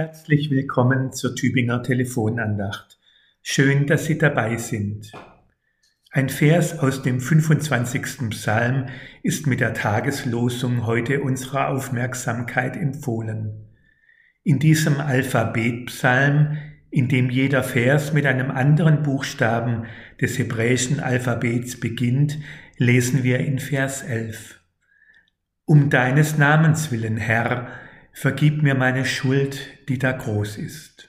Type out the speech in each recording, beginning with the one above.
Herzlich willkommen zur Tübinger Telefonandacht. Schön, dass Sie dabei sind. Ein Vers aus dem 25. Psalm ist mit der Tageslosung heute unserer Aufmerksamkeit empfohlen. In diesem Alphabetpsalm, in dem jeder Vers mit einem anderen Buchstaben des hebräischen Alphabets beginnt, lesen wir in Vers 11. Um deines Namens willen, Herr, vergib mir meine Schuld, die da groß ist.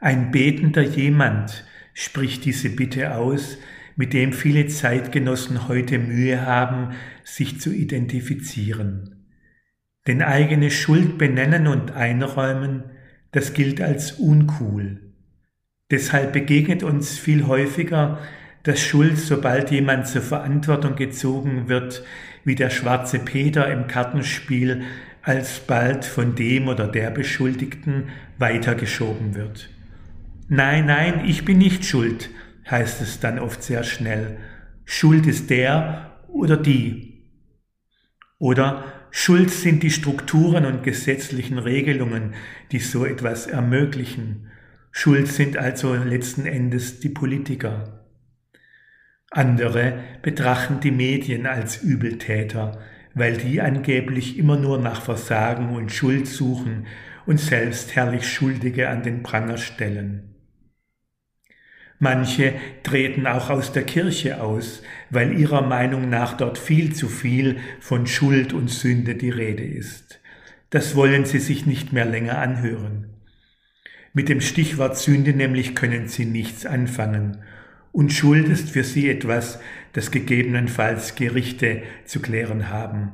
Ein betender jemand spricht diese Bitte aus, mit dem viele Zeitgenossen heute Mühe haben, sich zu identifizieren. Denn eigene Schuld benennen und einräumen, das gilt als uncool. Deshalb begegnet uns viel häufiger, dass Schuld, sobald jemand zur Verantwortung gezogen wird, wie der schwarze Peter im Kartenspiel alsbald von dem oder der Beschuldigten weitergeschoben wird. Nein, nein, ich bin nicht schuld, heißt es dann oft sehr schnell. Schuld ist der oder die. Oder Schuld sind die Strukturen und gesetzlichen Regelungen, die so etwas ermöglichen. Schuld sind also letzten Endes die Politiker. Andere betrachten die Medien als Übeltäter, weil die angeblich immer nur nach Versagen und Schuld suchen und selbst herrlich Schuldige an den Pranger stellen. Manche treten auch aus der Kirche aus, weil ihrer Meinung nach dort viel zu viel von Schuld und Sünde die Rede ist. Das wollen sie sich nicht mehr länger anhören. Mit dem Stichwort Sünde nämlich können sie nichts anfangen und Schuld ist für sie etwas, das gegebenenfalls Gerichte zu klären haben.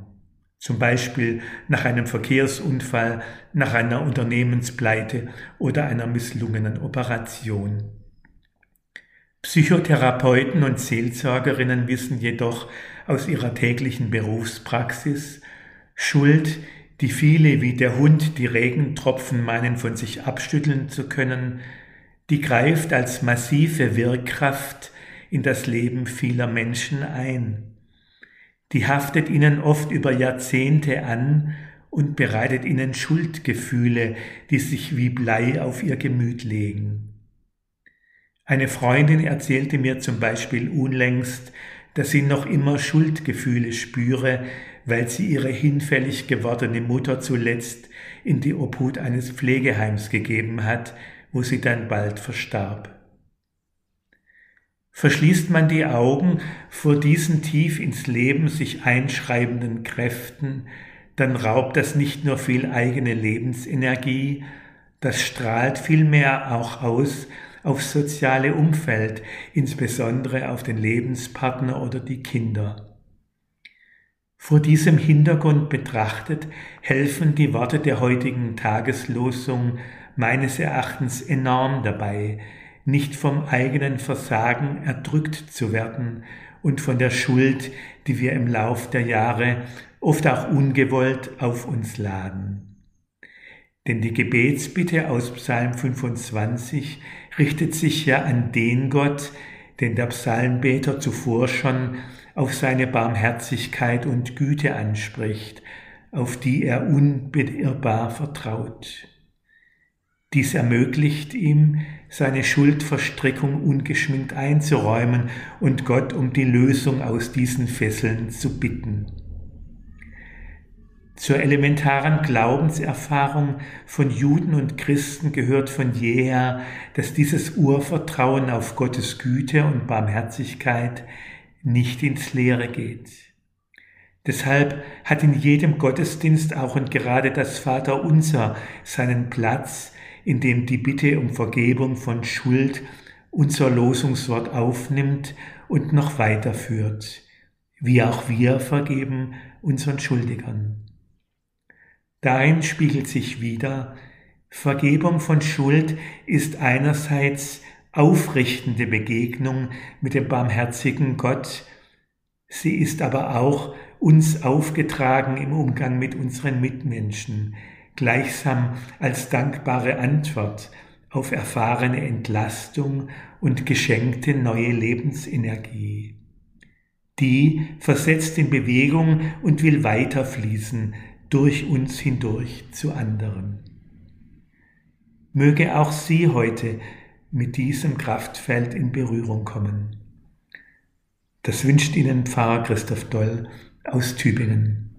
Zum Beispiel nach einem Verkehrsunfall, nach einer Unternehmenspleite oder einer misslungenen Operation. Psychotherapeuten und Seelsorgerinnen wissen jedoch aus ihrer täglichen Berufspraxis, Schuld, die viele wie der Hund die Regentropfen meinen von sich abschütteln zu können, die greift als massive Wirkkraft in das Leben vieler Menschen ein. Die haftet ihnen oft über Jahrzehnte an und bereitet ihnen Schuldgefühle, die sich wie Blei auf ihr Gemüt legen. Eine Freundin erzählte mir zum Beispiel unlängst, dass sie noch immer Schuldgefühle spüre, weil sie ihre hinfällig gewordene Mutter zuletzt in die Obhut eines Pflegeheims gegeben hat, wo sie dann bald verstarb. Verschließt man die Augen vor diesen tief ins Leben sich einschreibenden Kräften, dann raubt das nicht nur viel eigene Lebensenergie, das strahlt vielmehr auch aus aufs soziale Umfeld, insbesondere auf den Lebenspartner oder die Kinder. Vor diesem Hintergrund betrachtet helfen die Worte der heutigen Tageslosung meines Erachtens enorm dabei, nicht vom eigenen Versagen erdrückt zu werden und von der Schuld, die wir im Lauf der Jahre oft auch ungewollt auf uns laden. Denn die Gebetsbitte aus Psalm 25 richtet sich ja an den Gott, den der Psalmbeter zuvor schon auf seine Barmherzigkeit und Güte anspricht, auf die er unbeirrbar vertraut. Dies ermöglicht ihm, seine Schuldverstrickung ungeschminkt einzuräumen und Gott um die Lösung aus diesen Fesseln zu bitten. Zur elementaren Glaubenserfahrung von Juden und Christen gehört von jeher, dass dieses Urvertrauen auf Gottes Güte und Barmherzigkeit nicht ins Leere geht. Deshalb hat in jedem Gottesdienst auch und gerade das Vaterunser seinen Platz, in dem die Bitte um Vergebung von Schuld unser Losungswort aufnimmt und noch weiterführt, wie auch wir vergeben unseren Schuldigern. Darin spiegelt sich wieder, Vergebung von Schuld ist einerseits aufrichtende Begegnung mit dem barmherzigen Gott, sie ist aber auch uns aufgetragen im Umgang mit unseren Mitmenschen, gleichsam als dankbare Antwort auf erfahrene Entlastung und geschenkte neue Lebensenergie. Die versetzt in Bewegung und will weiterfließen, durch uns hindurch zu anderen. Möge auch Sie heute mit diesem Kraftfeld in Berührung kommen. Das wünscht Ihnen Pfarrer Christoph Doll aus Tübingen.